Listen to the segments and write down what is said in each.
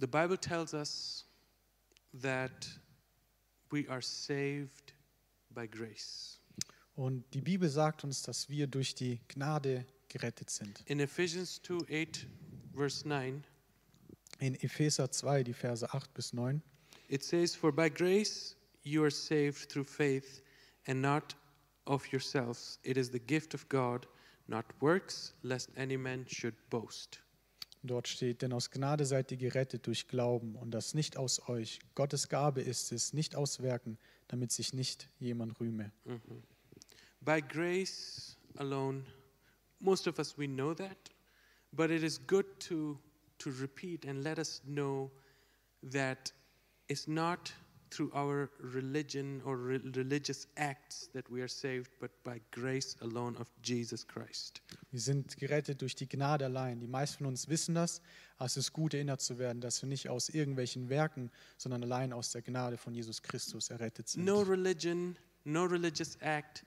The Bible tells us that we are saved by grace. Und die Bibel sagt uns, dass wir durch die Gnade gerettet sind. In Ephesians 2 8, verse 9, In Epheser 2, die Verse 8 bis 9, it says, For by grace you are saved through faith, and not of yourselves. It is the gift of God, not works, lest any man should boast. Dort steht, denn aus Gnade seid ihr gerettet durch Glauben und das nicht aus euch. Gottes Gabe ist es, nicht aus Werken, damit sich nicht jemand rühme. Mhm. By grace alone, most of us we know that, but it is good to to repeat and let us know that it's not through our religion or re- religious acts that we are saved, but by grace alone of Jesus Christ. Wir sind gerettet durch die Gnade allein. Die meisten von uns wissen das, aber es ist gut erinnert zu werden, dass wir nicht aus irgendwelchen Werken, sondern allein aus der Gnade von Jesus Christus errettet sind. No religion, no religious act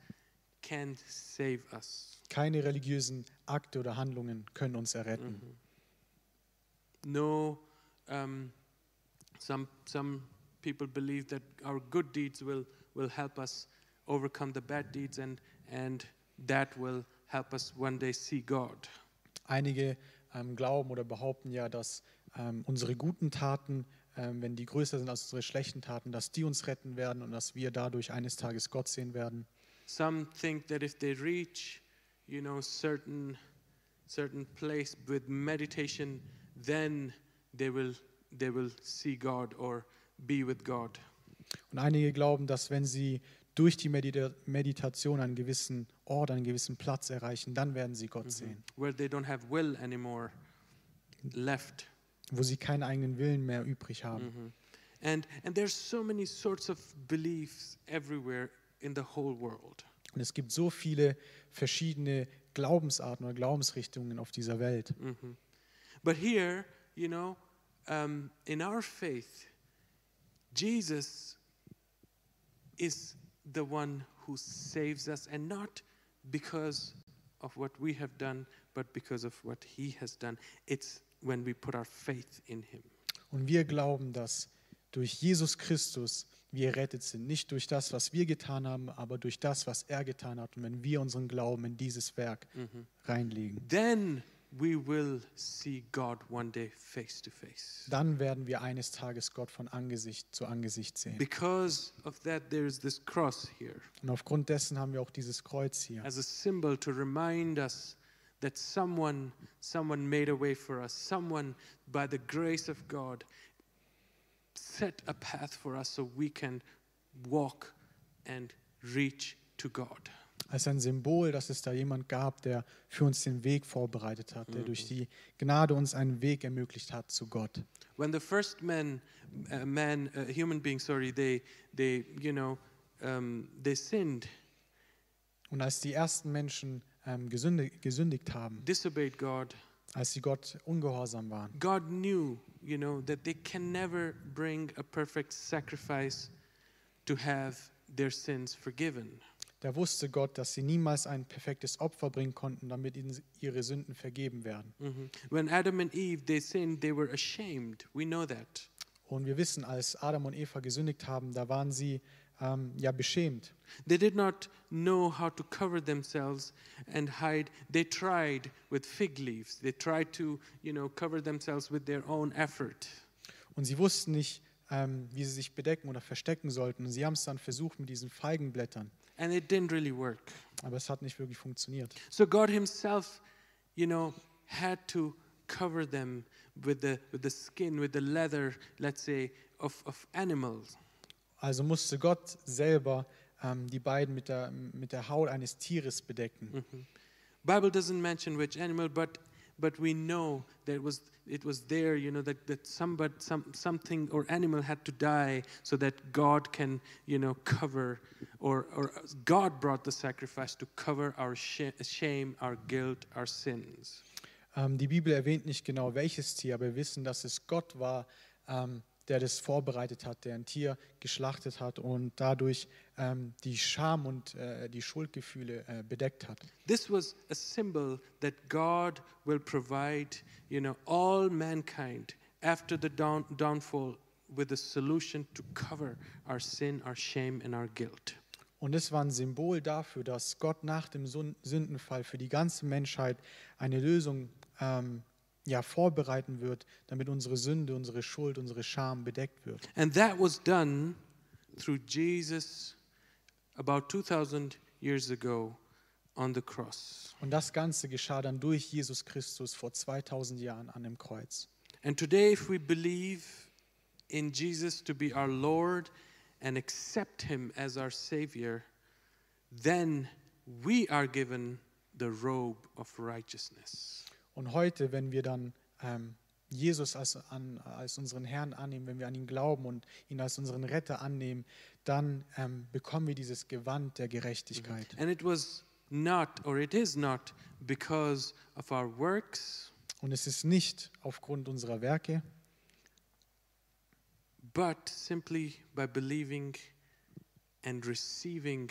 can save us. Keine religiösen Akte oder Handlungen können uns erretten. Mhm. No, um, some some people believe that our good deeds will will help us overcome the bad deeds, and and that will help us one day see God. Einige ähm, glauben oder behaupten ja, dass ähm, unsere guten Taten, ähm, wenn die größer sind als unsere schlechten Taten, dass die uns retten werden und dass wir dadurch eines Tages Gott sehen werden. Some think that if they reach, you know, certain certain place with meditation, then they will they will see God or be with God. Und einige glauben, dass wenn sie durch die Medita Meditation einen gewissen Ort, einen gewissen Platz erreichen, dann werden sie Gott sehen, Where they don't have will anymore left. wo sie keinen eigenen Willen mehr übrig haben. Mhm. And and there's so many sorts of beliefs everywhere in the whole world. Und es gibt so viele verschiedene Glaubensarten oder Glaubensrichtungen auf dieser Welt. Mhm. But here, you know, um, in our faith, Jesus is the one who saves us, and not because of what we have done, but because of what He has done. It's when we put our faith in Him. Und wir glauben, dass durch Jesus Christus wir errettet sind. Nicht durch das, was wir getan haben, aber durch das, was er getan hat. Und wenn wir unseren Glauben in dieses Werk Mhm. reinlegen, Then we will see God one day face to face. dann werden wir eines Tages Gott von Angesicht zu Angesicht sehen. Because of that, there is this cross here. Und aufgrund dessen haben wir auch dieses Kreuz hier. as a symbol to remind us that someone someone made a way for us someone by the grace of god set a path for us so we can walk and reach to god Als ein Symbol, dass es da jemand gab, der für uns den Weg vorbereitet hat, der Mhm. durch die Gnade uns einen Weg ermöglicht hat zu Gott. when the first man uh, man uh, human being sorry they they you know um, they sinned. Und als die ersten Menschen ähm, gesündigt, gesündigt haben, disobeyed god. Als sie Gott ungehorsam waren, god knew you know that they can never bring a perfect sacrifice to have their sins forgiven da wusste Gott, dass sie niemals ein perfektes Opfer bringen konnten, damit ihnen ihre Sünden vergeben werden. Mhm. When Adam and Eve they sinned, they were ashamed. We know that. Und wir wissen, als Adam und Eva gesündigt haben, da waren sie ähm, ja beschämt. They did not know how to cover themselves and hide. They tried with fig leaves. They tried to, you know, cover themselves with their own effort. Und sie wussten nicht, ähm, wie sie sich bedecken oder verstecken sollten. Und sie haben es dann versucht mit diesen Feigenblättern. And it didn't really work. Aber es hat nicht wirklich funktioniert. So God himself, you know, had to cover them with the with the skin, with the leather, let's say, of, of animals. Also musste Gott selber ähm, die beiden mit der, mit der Haut eines Tieres bedecken. Mhm. Bible doesn't mention which animal, but but we know that it was it was there, you know, that that somebody some something or animal had to die so that God can, you know, cover or or God brought the sacrifice to cover our shame, our guilt, our sins. Ähm, die Bibel erwähnt nicht genau welches Tier, aber wir wissen, dass es Gott war, ähm, der das vorbereitet hat, der ein Tier geschlachtet hat und dadurch ähm, die Scham und äh, die Schuldgefühle äh, bedeckt hat. This was a symbol that God will provide, you know, all mankind after the down, downfall with a solution to cover our sin, our shame, and our guilt. Und es war ein Symbol dafür, dass Gott nach dem Sündenfall für die ganze Menschheit eine Lösung ähm, ja, vorbereiten wird, damit unsere Sünde, unsere Schuld, unsere Scham bedeckt wird. And that was done through Jesus about 2,000 years ago on the cross. Und das Ganze geschah dann durch Jesus Christus vor 2000 Jahren an dem Kreuz. And today, if we believe in Jesus to be our Lord and accept Him as our Savior, then we are given the robe of righteousness. Und heute, wenn wir dann ähm, Jesus als, an, als unseren Herrn annehmen, wenn wir an ihn glauben und ihn als unseren Retter annehmen, dann ähm, bekommen wir dieses Gewand der Gerechtigkeit. And it was not, or it is not, because of our works, Und es ist nicht aufgrund unserer Werke, but simply by believing and receiving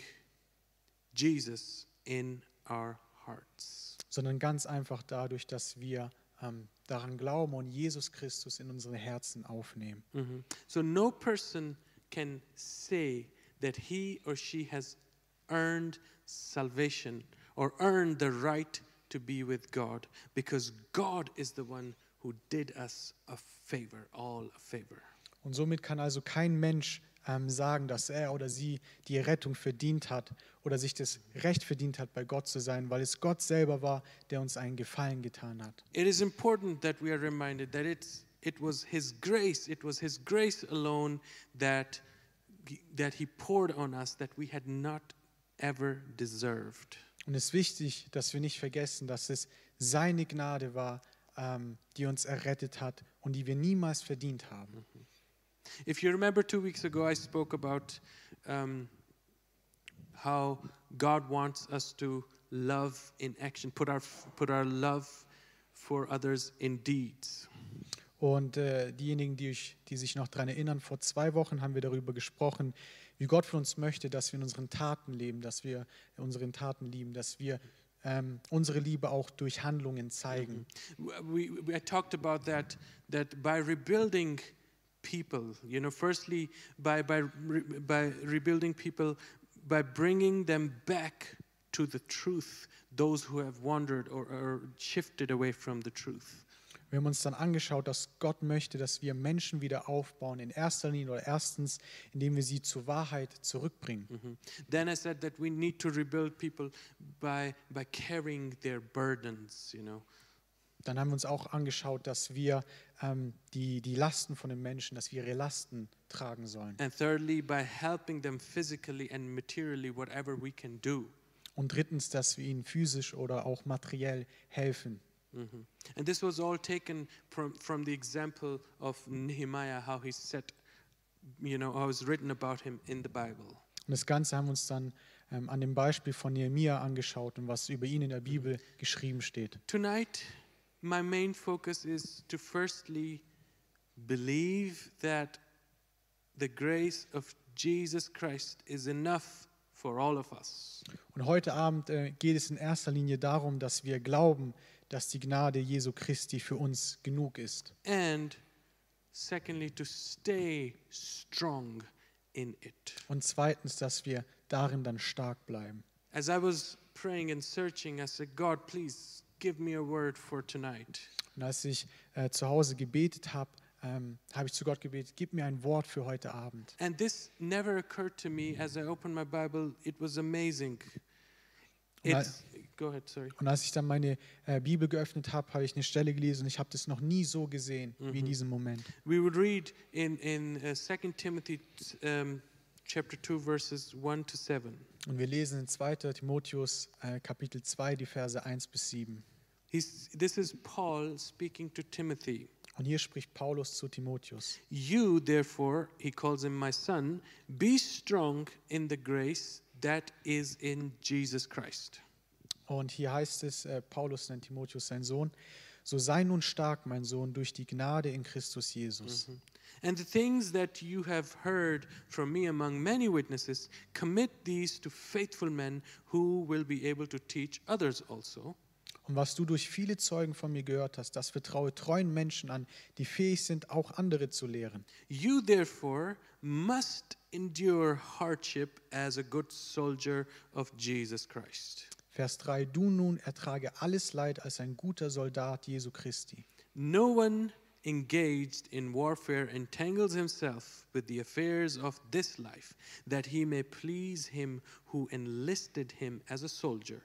Jesus in our hearts. Sondern ganz einfach dadurch, dass wir ähm, daran glauben und Jesus Christus in unsere Herzen aufnehmen. Mhm. So no person can say that he or she has earned salvation or earned the right to be with God because God is the one who did us a favor, all a favor. Und somit kann also kein Mensch ähm, sagen, dass er oder sie die Rettung verdient hat oder sich das Recht verdient hat, bei Gott zu sein, weil es Gott selber war, der uns einen Gefallen getan hat. It is important that we are reminded that it's, it was His grace, it was His grace alone that, that He poured on us that we had not ever deserved. Und es ist wichtig, dass wir nicht vergessen, dass es seine Gnade war, ähm, die uns errettet hat und die wir niemals verdient haben. If you remember two weeks ago, I spoke about um, how God wants us to love in action, put our, put our love for others in deeds. Und äh, diejenigen, die, ich, die sich noch daran erinnern, vor zwei Wochen haben wir darüber gesprochen, wie Gott von uns möchte, dass wir in unseren Taten leben, dass wir in unseren Taten lieben, dass wir ähm, unsere Liebe auch durch Handlungen zeigen. We, we, I talked about that, that by rebuilding people, you know, firstly, by, by, by rebuilding people, by bringing them back to the truth, those who have wandered or, or shifted away from the truth. Wir haben uns dann angeschaut, dass Gott möchte, dass wir Menschen wieder aufbauen, in erster Linie oder erstens, indem wir sie zur Wahrheit zurückbringen. Mhm. Then I said that we need to rebuild people by, by carrying their burdens, you know. Dann haben wir uns auch angeschaut, dass wir ähm, die, die Lasten von den Menschen, dass wir ihre Lasten tragen sollen. And thirdly, by helping them physically and materially, whatever we can do. Und drittens, dass wir ihnen physisch oder auch materiell helfen. Mhm. And this was all taken from, from the example of Nehemiah, how he said, you know, how it's written about him in the Bible. Und das Ganze haben wir uns dann ähm, an dem Beispiel von Nehemia angeschaut und was über ihn in der Bibel geschrieben steht. Tonight, my main focus is to firstly believe that the grace of Jesus Christ is enough for all of us. Und heute Abend äh, geht es in erster Linie darum, dass wir glauben, dass die Gnade Jesu Christi für uns genug ist. And secondly, to stay strong in it. Und zweitens, dass wir darin dann stark bleiben. As I was praying and searching, I said, God, please give me a word for tonight. Und als ich äh, zu Hause gebetet habe, ähm, habe ich zu Gott gebetet, gib mir ein Wort für heute Abend. And this never occurred to me as I opened my Bible. It was amazing. Und It's, go ahead, sorry. Und als ich dann meine äh, Bibel geöffnet habe, habe ich eine Stelle gelesen und ich habe das noch nie so gesehen wie in diesem Moment. We would read in, in uh, 2 Timothy um, chapter 2, verses 1 to 7. Und wir lesen in 2. Timotheus äh, Kapitel 2, die Verse 1 bis 7. He's, this is Paul speaking to Timothy. Und hier spricht Paulus zu Timotheus. You, therefore, he calls him my son, be strong in the grace that is in Jesus Christ. Und hier heißt es, äh, Paulus nennt Timotheus sein Sohn, so sei nun stark, mein Sohn, durch die Gnade in Christus Jesus. Mhm. And the things that you have heard from me among many witnesses, commit these to faithful men who will be able to teach others also. Und was du durch viele Zeugen von mir gehört hast, das vertraue treuen Menschen an, die fähig sind, auch andere zu lehren. You therefore must endure hardship as a good soldier of Jesus Christ. Vers 3, du nun ertrage alles Leid als ein guter Soldat Jesu Christi. No one engaged in warfare entangles himself with the affairs of this life, that he may please him who enlisted him as a soldier.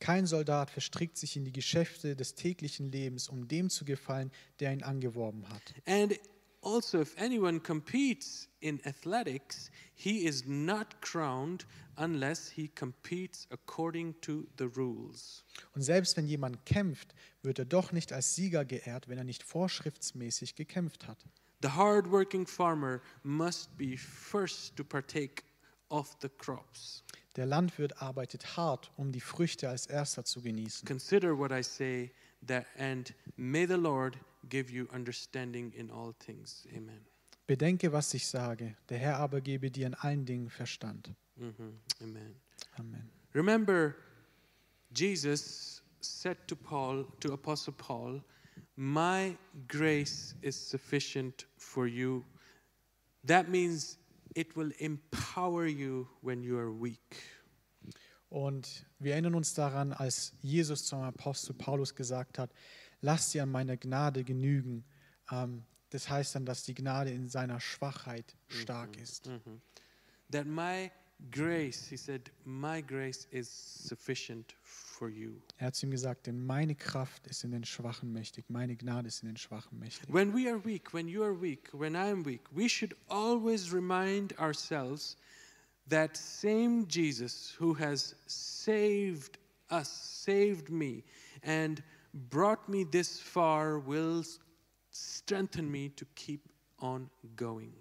Kein Soldat verstrickt sich in die Geschäfte des täglichen Lebens, um dem zu gefallen, der ihn angeworben hat. And also, if anyone competes in athletics, he is not crowned unless he competes according to the rules. Und selbst wenn jemand kämpft, wird er doch nicht als Sieger geehrt, wenn er nicht vorschriftsmäßig gekämpft hat. The hard-working farmer must be first to partake of the crops. Der Landwirt arbeitet hart, um die Früchte als erster zu genießen. Consider what I say, that and may the Lord give you understanding in all things. Amen. Bedenke, was ich sage, der Herr aber gebe dir in allen Dingen Verstand. Mhm. Amen. Amen. Remember, Jesus said to Paul, to Apostle Paul, My grace is sufficient for you. That means it will empower you when you are weak. Und wir erinnern uns daran, als Jesus zum Apostel Paulus gesagt hat, lass dir an meiner Gnade genügen. Ähm, das heißt dann, dass die Gnade in seiner Schwachheit stark ist. Mhm. That my grace, he said, my grace is sufficient for you. Er hat zu ihm gesagt, denn meine Kraft ist in den Schwachen mächtig, meine Gnade ist in den Schwachen mächtig. When we are weak, when you are weak, when I am weak, we should always remind ourselves that same Jesus who has saved us, saved me, and brought me this far will strengthen me to keep on going.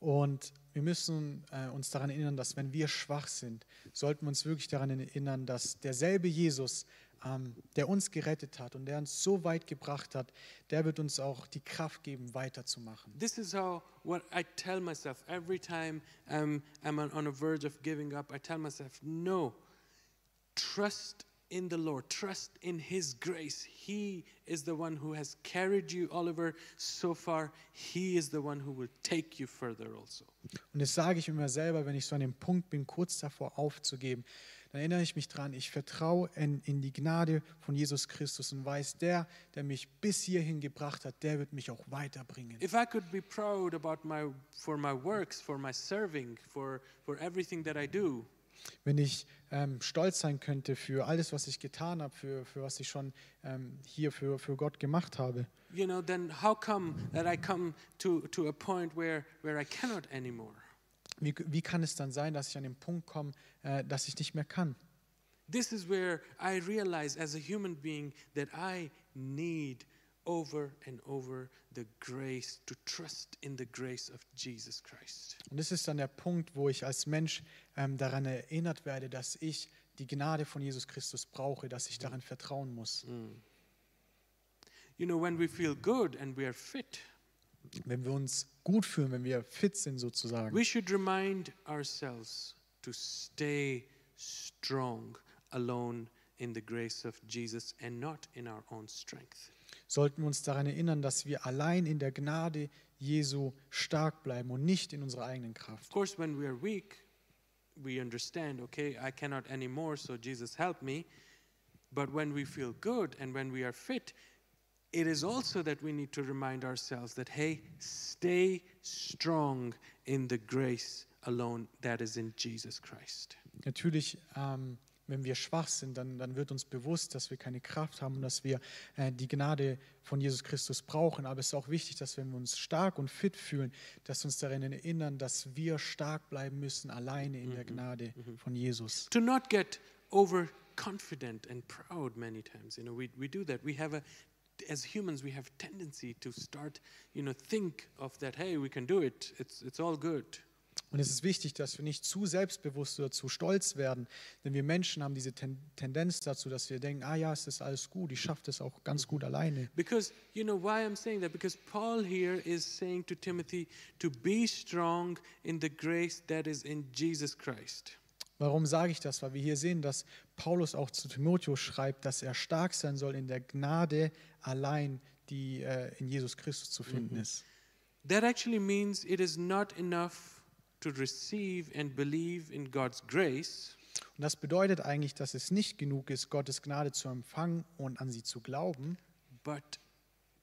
Und wir müssen äh, uns daran erinnern, dass wenn wir schwach sind, sollten wir uns wirklich daran erinnern, dass derselbe Jesus, ähm, der uns gerettet hat und der uns so weit gebracht hat, der wird uns auch die Kraft geben, weiterzumachen. This is how what I tell myself every time I'm, I'm on, a verge of giving up. I tell myself, no, trust in the Lord, trust in His grace. He is the one who has carried you, Oliver, so far. He is the one who will take you further also. Und das sage ich immer selber, wenn ich so an dem Punkt bin, kurz davor aufzugeben. Dann erinnere ich mich dran, ich vertraue in, in die Gnade von Jesus Christus und weiß, der, der mich bis hierhin gebracht hat, der wird mich auch weiterbringen. If I could be proud about my for my works, for my serving, for for everything that I do, Wenn ich ähm, stolz sein könnte für alles, was ich getan habe, für, für was ich schon ähm, hier für, für Gott gemacht habe, you know, then how come that I come to to a point where where I cannot anymore? wie, wie kann es dann sein, dass ich an den Punkt komme, äh, dass ich nicht mehr kann? This is where I realize as a human being that I need over and over the grace to trust in the grace of Jesus Christ. Und das ist dann der Punkt, wo ich als Mensch ähm, daran erinnert werde, dass ich die Gnade von Jesus Christus brauche, dass ich daran vertrauen muss. You know, when we feel good and we are fit, Wenn wir uns gut fühlen, wenn wir fit sind sozusagen, we should remind ourselves to stay strong alone in the grace of Jesus and not in our own strength. Sollten wir uns daran erinnern, dass wir allein in der Gnade Jesu stark bleiben und nicht in unserer eigenen Kraft. Of course, when we are weak, we understand, okay, I cannot anymore, so Jesus help me. But when we feel good and when we are fit, it is also that we need to remind ourselves that, hey, stay strong in the grace alone that is in Jesus Christ. Natürlich, ähm, wenn wir schwach sind, dann, dann wird uns bewusst, dass wir keine Kraft haben und dass wir äh, die Gnade von Jesus Christus brauchen. Aber es ist auch wichtig, dass wenn wir uns stark und fit fühlen, dass wir uns daran erinnern, dass wir stark bleiben müssen, alleine in der Gnade von Jesus. To not get overconfident and proud many times. You know, we, we do that. We have a, as humans, we have tendency to start, you know, think of that, hey, we can do it. It's, it's all good. Und es ist wichtig, dass wir nicht zu selbstbewusst oder zu stolz werden, denn wir Menschen haben diese Ten Tendenz dazu, dass wir denken, ah ja, es ist alles gut, ich schaffe das auch ganz gut alleine. Because, you know, why I'm saying that? Because Paul here is saying to Timothy to be strong in the grace that is in Jesus Christ. Warum sage ich das? Weil wir hier sehen, dass Paulus auch zu Timotheus schreibt, dass er stark sein soll in der Gnade allein, die äh, in Jesus Christus zu finden ist. That actually means it is not enough to receive and believe in God's grace, Und das bedeutet eigentlich, dass es nicht genug ist, Gottes Gnade zu empfangen und an sie zu glauben, but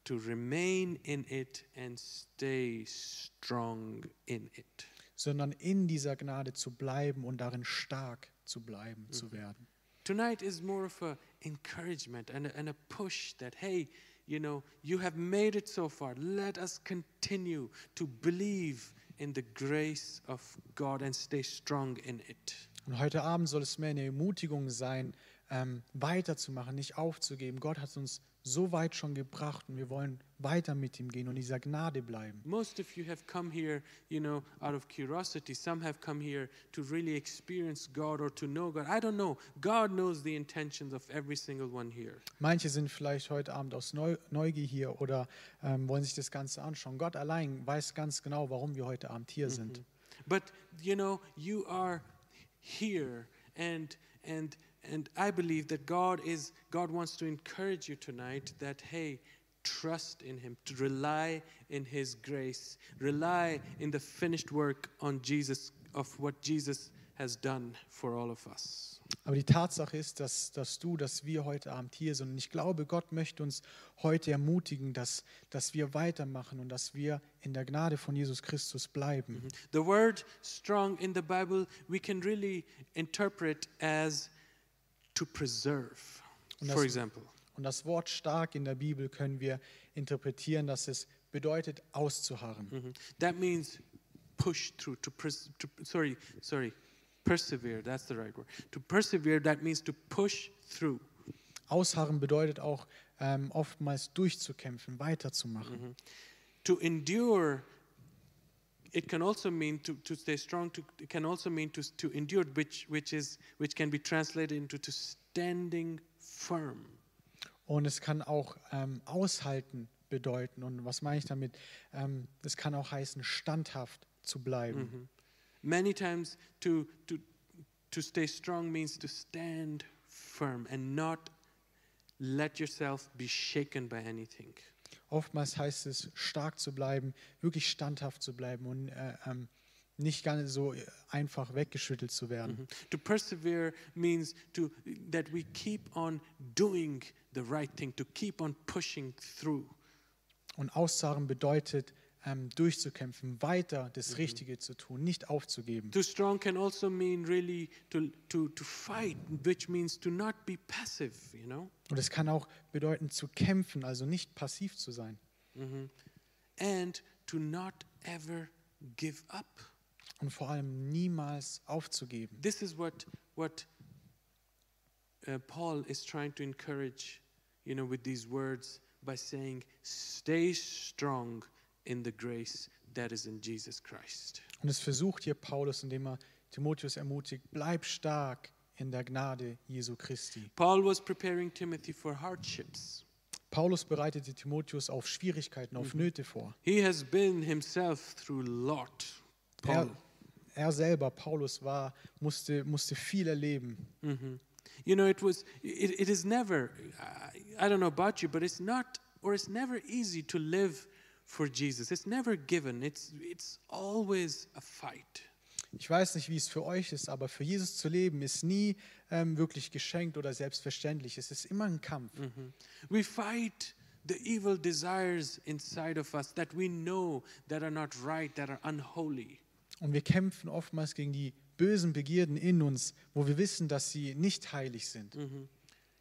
to remain in it and stay strong in it. sondern in dieser Gnade zu bleiben und darin stark zu bleiben, zu werden. Tonight is more of a encouragement and a, and a push that hey, you know, you have made it so far. Let us continue to believe in the grace of God and stay strong in it. Und heute Abend soll es mehr eine Ermutigung sein, ähm, weiterzumachen, nicht aufzugeben. Gott hat uns so weit schon gebracht und wir wollen weiter mit ihm gehen und in dieser Gnade bleiben. Most of you have come here, you know, out of curiosity. Some have come here to really experience God or to know God. I don't know. God knows the intentions of every single one here. Manche sind vielleicht heute Abend aus Neu Neugier hier oder ähm, wollen sich das Ganze anschauen. Gott allein weiß ganz genau, warum wir heute Abend hier sind. But you know, you are here and and and I believe that God is God wants to encourage you tonight that hey, trust in him, to rely in his grace, rely in the finished work on Jesus of what Jesus has done for all of us. Aber die Tatsache ist, dass, dass du, dass wir heute Abend hier sind. Und ich glaube, Gott möchte uns heute ermutigen, dass, dass wir weitermachen und dass wir in der Gnade von Jesus Christus bleiben. Mhm. The word strong in the Bible we can really interpret as to preserve. Und For das- example, Und das Wort stark in der Bibel können wir interpretieren, dass es bedeutet, auszuharren. Mhm. That means push through, to, pers- to sorry, sorry, persevere. That's the right word. To persevere, that means to push through. Ausharren bedeutet auch ähm, oftmals durchzukämpfen, weiterzumachen. To endure, it can also mean to, to stay strong. To, it can also mean to, to endure, which, which, is, which can be translated into to standing firm. Und es kann auch ähm, aushalten bedeuten. Und was meine ich damit? Ähm, es kann auch heißen, standhaft zu bleiben. Mm-hmm. Many times, to, to, to stay strong means to stand firm and not let yourself be shaken by anything. Oftmals heißt es, stark zu bleiben, wirklich standhaft zu bleiben und äh, ähm, nicht ganz so äh, einfach weggeschüttelt zu werden. Mhm. To persevere means to, that we keep on doing the right thing, to keep on pushing through. Und ausharren bedeutet, ähm, durchzukämpfen, weiter das Richtige zu tun, nicht aufzugeben. Too strong can also mean really to, to, to fight, which means to not be passive, you know? Und es kann auch bedeuten, zu kämpfen, also nicht passiv zu sein. Mhm. And to not ever give up. Und vor allem niemals aufzugeben. This is what, what uh, Paul is trying to encourage, you know, with these words by saying, stay strong in the grace that is in Jesus Christ. Und es versucht hier Paulus, indem er Timotheus ermutigt, bleib stark in der Gnade Jesu Christi. Paul was preparing Timothy for hardships. Paulus bereitete Timotheus auf Schwierigkeiten, auf Nöte vor. He has been himself through lot. Er, Paul. er selber, Paulus, war, musste, musste viel erleben. Mhm. You know, it was, it, it is never, I don't know about you, but it's not, or it's never easy to live for Jesus. It's never given. It's, it's always a fight. Ich weiß nicht, wie es für euch ist, aber für Jesus zu leben ist nie ähm, wirklich geschenkt oder selbstverständlich. Es ist immer ein Kampf. We fight the evil desires inside of us that we know that are not right, that are unholy. Und wir kämpfen oftmals gegen die bösen Begierden in uns, wo wir wissen, dass sie nicht heilig sind.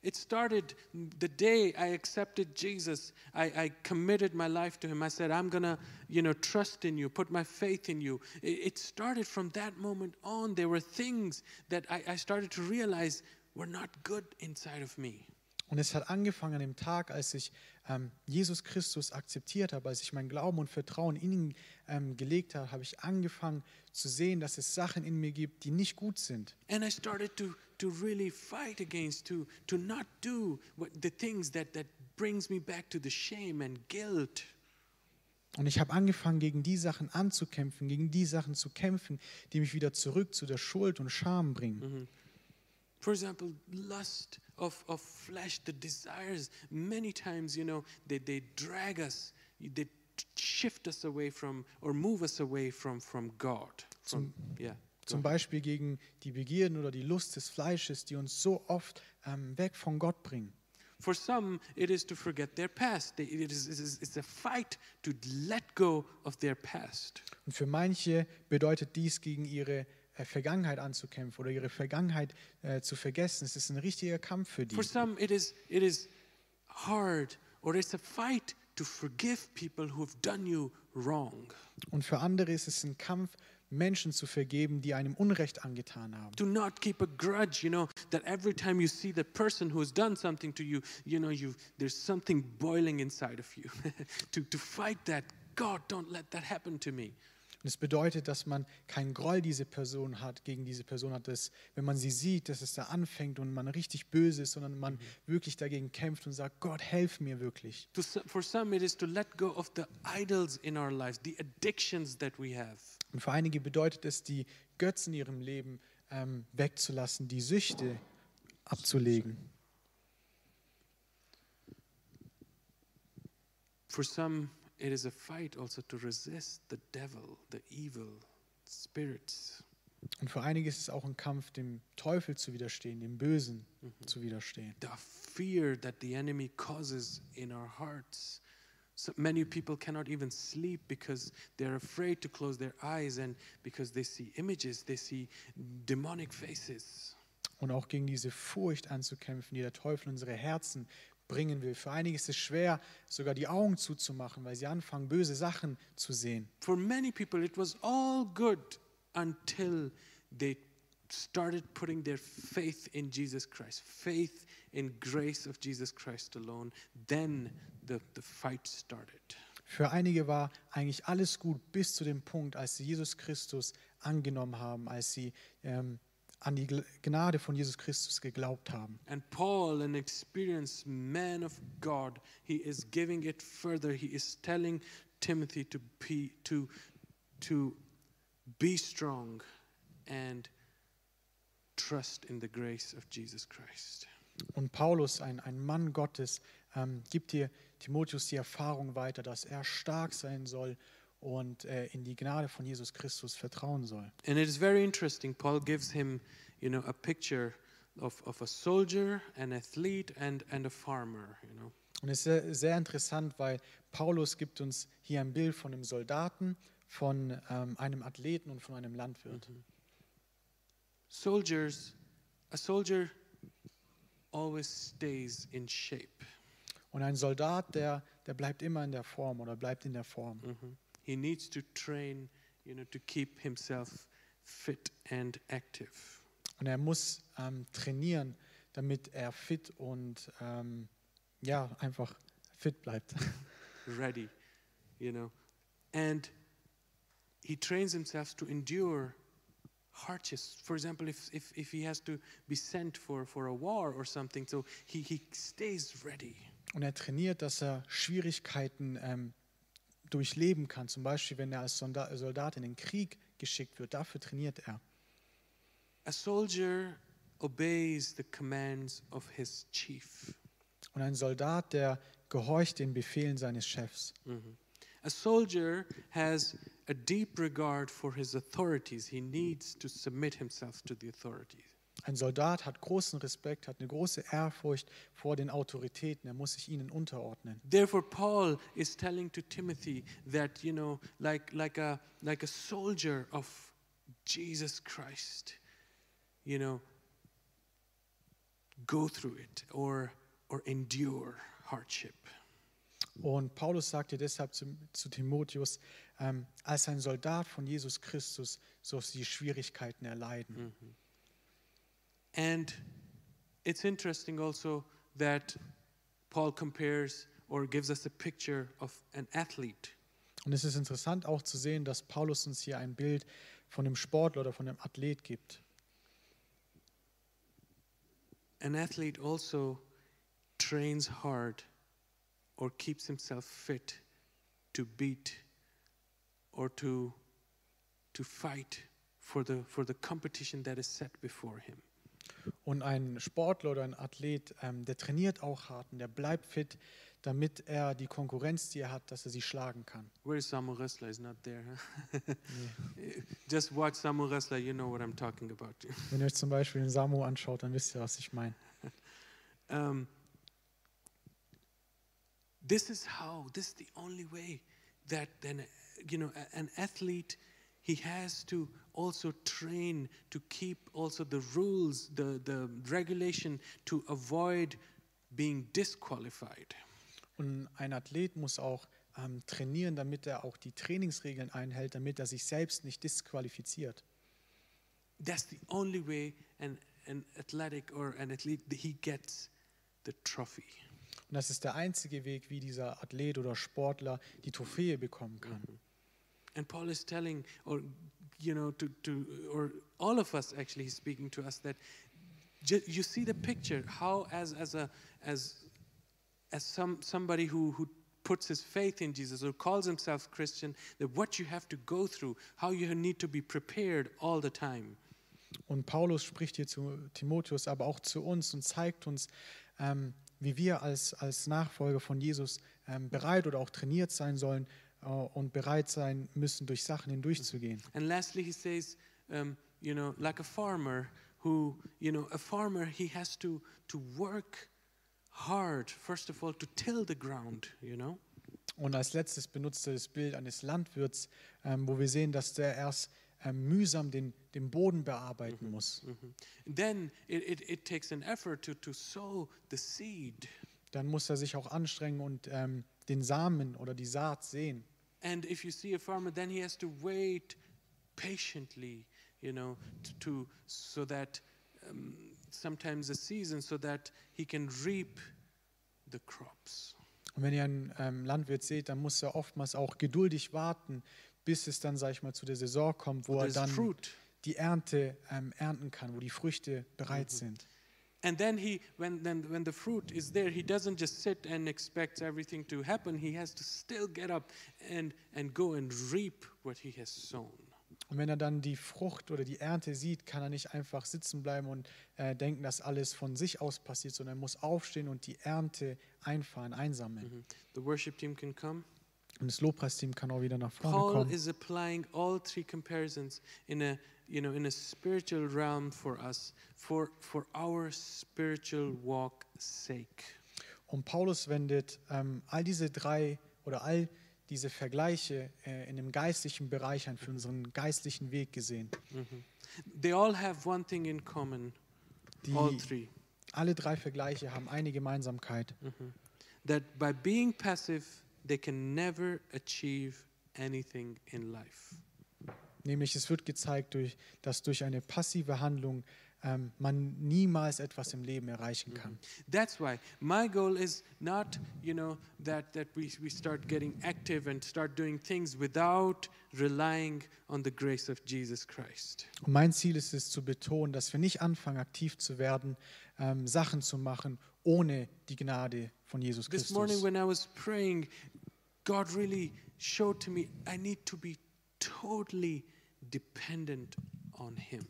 It started the day I accepted Jesus. I, I committed my life to Him. I said, I'm going to, you know, trust in you, put my faith in you. It, it started from that moment on. There were things that I, I started to realize were not good inside of me. Und es hat angefangen an dem Tag, als ich ähm, Jesus Christus akzeptiert habe, als ich mein Glauben und Vertrauen in ihn ähm, gelegt habe, habe ich angefangen zu sehen, dass es Sachen in mir gibt, die nicht gut sind. And I started to, to really fight against, to, to not do what, the things that, that brings me back to the shame and guilt. Und ich habe angefangen, gegen die Sachen anzukämpfen, gegen die Sachen zu kämpfen, die mich wieder zurück zu der Schuld und Scham bringen. For example, lust of, of flesh, the desires, many times, you know, they, they drag us, they shift us away from, or move us away from, from God. From, yeah. Zum. Beispiel gegen die Begierden oder die Lust des Fleisches, die uns so oft ähm, weg von Gott bringen. For some, it is to forget their past. It is, it is, it's a fight to let go of their past. Und für manche bedeutet dies, gegen ihre Vergangenheit anzukämpfen oder ihre Vergangenheit äh, zu vergessen. Es ist ein richtiger Kampf für die. For some, it is, it is hard, or it's a fight to forgive people who have done you wrong. Und für andere ist es ein Kampf, Menschen zu vergeben, die einem Unrecht angetan haben. To not keep a grudge, you know, that every time you see that person who has done something to you, you know, you there's something boiling inside of you. to, to fight that, God, don't let that happen to me. Und es bedeutet, dass man keinen Groll diese Person hat, gegen diese Person hat, dass, wenn man sie sieht, dass es da anfängt und man richtig böse ist, sondern man wirklich dagegen kämpft und sagt, Gott, helf mir wirklich. To, for some, it is to let go of the idols in our lives, the addictions that we have. Und für einige bedeutet es, die Götzen in ihrem Leben ähm, wegzulassen, die Süchte abzulegen. For some, it is a fight also to resist the devil, the evil spirits. Und für einige ist es auch ein Kampf, dem Teufel zu widerstehen, dem Bösen zu widerstehen. the fear that the enemy causes in our hearts. So many people cannot even sleep because they're afraid to close their eyes and because they see images, they see demonic faces. Und auch gegen diese Furcht anzukämpfen, die der Teufel in unsere Herzen bringen will. Für einige ist es schwer, sogar die Augen zuzumachen, weil sie anfangen, böse Sachen zu sehen. For many people, it was all good until they started putting their faith in Jesus Christ, faith in grace of Jesus Christ alone. Then the, the fight started. Für einige war eigentlich alles gut bis zu dem Punkt, als sie Jesus Christus angenommen haben, als sie ähm, an die Gnade von Jesus Christus geglaubt haben. And Paul, an experienced man of God, he is giving it further. He is telling Timothy to be, to, to be strong and trust in the grace of Jesus Christ. Und Paulus, ein, ein Mann Gottes, ähm, gibt hier Timotheus die Erfahrung weiter, dass er stark sein soll und äh, in die Gnade von Jesus Christus vertrauen soll. And it is very interesting. Paul gives him, you know, a picture of, of a soldier, an athlete, and, and a farmer, you know. Und es ist sehr, sehr interessant, weil Paulus gibt uns hier ein Bild von einem Soldaten, von ähm, einem Athleten und von einem Landwirt. Soldiers, a soldier always stays in shape. Und ein Soldat, der, der bleibt immer in der Form oder bleibt in der Form. Mhm. He needs to train, you know, to keep himself fit and active. Und er muss ähm, trainieren, damit er fit und ähm, ja, einfach fit bleibt. ready, you know. And he trains himself to endure hardships. For example, if, if, if he has to be sent for, for a war or something, so he, he stays ready. Und er trainiert, dass er Schwierigkeiten ähm, durchleben kann. Zum Beispiel, wenn er als Solda- Soldat in den Krieg geschickt wird. Dafür trainiert er. A soldier obeys the commands of his chief. Und ein Soldat, der gehorcht den Befehlen seines Chefs. Mhm. A soldier has a deep regard for his authorities. He needs to submit himself to the authorities. Ein Soldat hat großen Respekt, hat eine große Ehrfurcht vor den Autoritäten. Er muss sich ihnen unterordnen. Therefore, Paul is telling to Timothy that, you know, like, like, a, like a soldier of Jesus Christ, you know, go through it or, or endure hardship. Und Paulus sagte deshalb zu, zu Timotheus, ähm, als ein Soldat von Jesus Christus sollst du die Schwierigkeiten erleiden. And it's interesting also that Paul compares or gives us a picture of an athlete. Und es ist interessant auch zu sehen, dass Paulus uns hier ein Bild von einem Sportler oder von einem Athlet gibt. An athlete also trains hard or keeps himself fit to beat or to, to fight for the, for the competition that is set before him. Und ein Sportler oder ein Athlet, ähm, der trainiert auch hart und der bleibt fit, damit er die Konkurrenz, die er hat, dass er sie schlagen kann. Where is Samu Wrestler? Is not there. Huh? Just watch Samu Wrestler, you know what I'm talking about. Wenn ihr euch zum Beispiel den Samu anschaut, dann wisst ihr, was ich meine. Um, this is how, this is the only way that then, you know, an athlete, he has to also train to keep also the rules, the, the regulation to avoid being disqualified. Und ein Athlet muss auch ähm, trainieren, damit er auch die Trainingsregeln einhält, damit er sich selbst nicht disqualifiziert. That's the only way an, an athletic or an athlete, he gets the trophy. Und das ist der einzige Weg, wie dieser Athlet oder Sportler die Trophäe bekommen kann. And Paul is telling, or you know, to, to or all of us actually, he's speaking to us that you see the picture how as as a as as some somebody who who puts his faith in Jesus or calls himself Christian, that what you have to go through, how you need to be prepared all the time. Und Paulus spricht hier zu Timotheus, aber auch zu uns und zeigt uns, ähm, wie wir als, als Nachfolger von Jesus ähm, bereit oder auch trainiert sein sollen und bereit sein müssen, durch Sachen hindurchzugehen. And lastly, he says, um, you know, like a farmer who, you know, a farmer, he has to, to work hard, first of all, to till the ground, you know. Und als letztes benutzt er das Bild eines Landwirts, ähm, wo wir sehen, dass der erst ähm, mühsam den, den Boden bearbeiten muss. Then it, it, it takes an effort to, to sow the seed. Dann muss er sich auch anstrengen und ähm, den Samen oder die Saat sehen. And if you see a farmer, then he has to wait patiently, you know, to, to so that um, sometimes a season so that he can reap the crops. Und wenn ihr einen ähm, Landwirt seht, dann muss er oftmals auch geduldig warten, bis es dann, sag ich mal, zu der Saison kommt, wo er dann fruit. die Ernte ähm, ernten kann, wo die Früchte bereit sind. And then he, when, then, when the fruit is there, he doesn't just sit and expect everything to happen. He has to still get up and, and go and reap what he has sown. Und wenn er dann die Frucht oder die Ernte sieht, kann er nicht einfach sitzen bleiben und äh, denken, dass alles von sich aus passiert, sondern er muss aufstehen und die Ernte einfahren, einsammeln. Mhm. The worship team can come. Und das Lobpreisteam kann auch wieder nach vorne Paul kommen. is applying all three comparisons in a, you know, in a spiritual realm for us, for, for our spiritual walk sake. Und Paulus wendet ähm, all diese drei oder all diese Vergleiche äh, in dem geistlichen Bereich an, für unseren geistlichen Weg gesehen. They all have one thing in common, all Die, three. alle drei Vergleiche haben eine Gemeinsamkeit. that by being passive, they can never achieve anything in life. Nämlich es wird gezeigt, durch, dass durch eine passive Handlung ähm, man niemals etwas im Leben erreichen kann. That's why my goal is not, you know, that, that we, we start getting active and start doing things without relying on the grace of Jesus Christ. Und mein Ziel ist es zu betonen, dass wir nicht anfangen, aktiv zu werden, ähm, Sachen zu machen, ohne die Gnade von Jesus This morning, Christus. when I was praying, God really showed to me I need to be totally dependent on Him.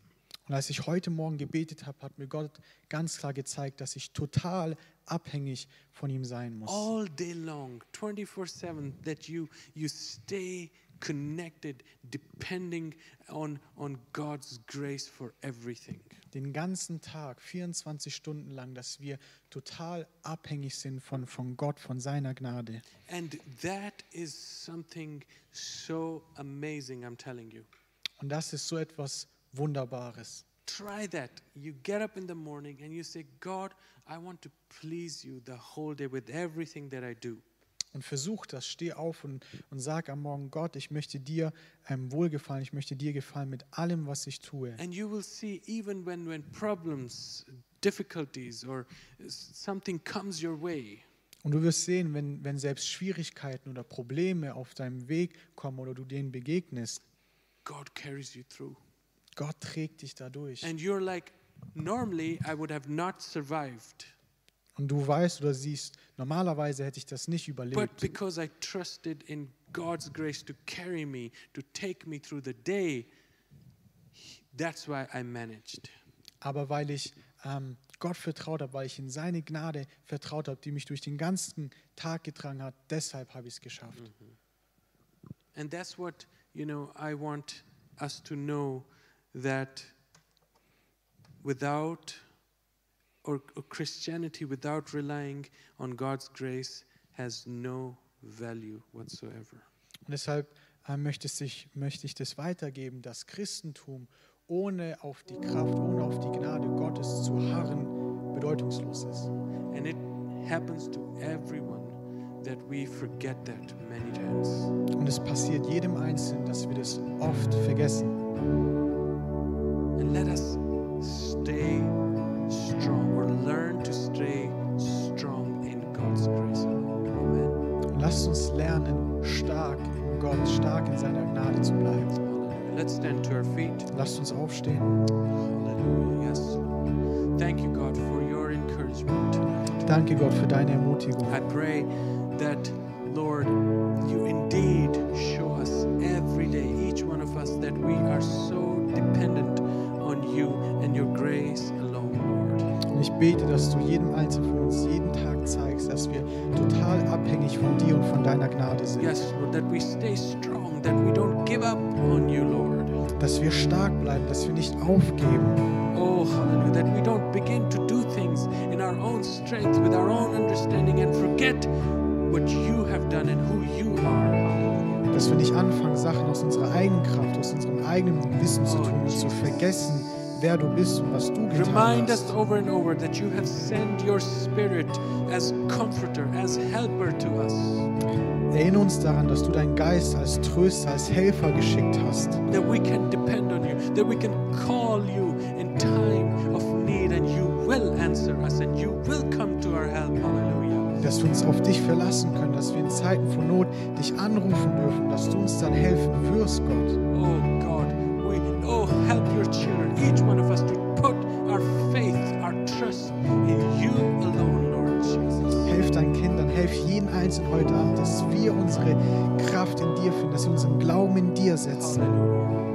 Und als ich heute Morgen gebetet habe, hat mir Gott ganz klar gezeigt, dass ich total abhängig von ihm sein muss. all day long 24/7 that you you stay connected depending on on God's grace for everything Den ganzen Tag, 24 Stunden lang, dass wir total abhängig sind von, von Gott, von seiner Gnade. and that is something so amazing I'm telling you Und das ist so etwas Wunderbares. try that you get up in the morning and you say God I want to please you the whole day with everything that I do Und versuch das, steh auf und, und sag am Morgen, Gott, ich möchte dir ähm, wohlgefallen, ich möchte dir gefallen mit allem, was ich tue. And you will see, even when, when problems, difficulties, or something comes your way, Und du wirst sehen, wenn, wenn selbst Schwierigkeiten oder Probleme auf deinem Weg kommen oder du denen begegnest, God carries you through. Gott trägt dich dadurch. And you're like, normally I would have not survived. Und du weißt oder siehst, normalerweise hätte ich das nicht But überlebt. because I trusted in God's grace to carry me, to take me through the day, that's why I managed. Aber weil ich ähm, Gott vertraut habe, weil ich in seine Gnade vertraut habe, die mich durch den ganzen Tag getragen hat, deshalb habe ich es geschafft. And that's what, you know, I want us to know that without, or, or Christianity without relying on God's grace has no value whatsoever. Und deshalb äh, möchte, sich, möchte ich das weitergeben, dass Christentum ohne auf die Kraft, ohne auf die Gnade Gottes zu harren, bedeutungslos ist. And it happens to everyone that we forget that many times. Und es passiert jedem Einzelnen, dass wir das oft vergessen. And let us stay strong or learn to stay strong in God's grace. Amen. Lasst uns lernen, stark in Gott, stark in seiner Gnade zu bleiben. Hallelujah. Let's stand to our feet. Lasst uns aufstehen. Hallelujah. Yes. Thank you, God, for your encouragement tonight. Danke Gott für deine Ermutigung. I pray that, Lord, you indeed show us every day, each one of us, that we are so dependent on you and your grace. Und ich bete, dass du jedem Einzelnen von uns jeden Tag zeigst, dass wir total abhängig von dir und von deiner Gnade sind. Yes, Lord, that we stay strong, that we don't give up on you, Lord. Dass wir stark bleiben, dass wir nicht aufgeben. Oh, hallelujah, that we don't begin to do things in our own strength, with our own understanding, and forget what you have done and who you are. Dass wir nicht anfangen, Sachen aus unserer eigenen Kraft, aus unserem eigenen Wissen zu Oh, tun und zu vergessen, wer du bist und was du getan Remind us hast. over and over that you have sent your Spirit as comforter, as helper to us, Erinnere uns daran, dass du deinen Geist als Tröster, als Helfer geschickt hast. that we can depend on you, that we can call you in time of need, and you will answer us and you will come to our help. Hallelujah. Dass wir uns auf dich verlassen können, dass wir in Zeiten von Not dich anrufen dürfen, dass du uns dann helfen wirst, Gott. Oh God, children, each one of us, to put our faith, our trust in you alone, Lord Jesus. Helf deinen Kindern, helf jeden Einzelnen heute Abend, dass wir unsere Kraft in dir finden, dass wir unseren Glauben in dir setzen. Hallelujah.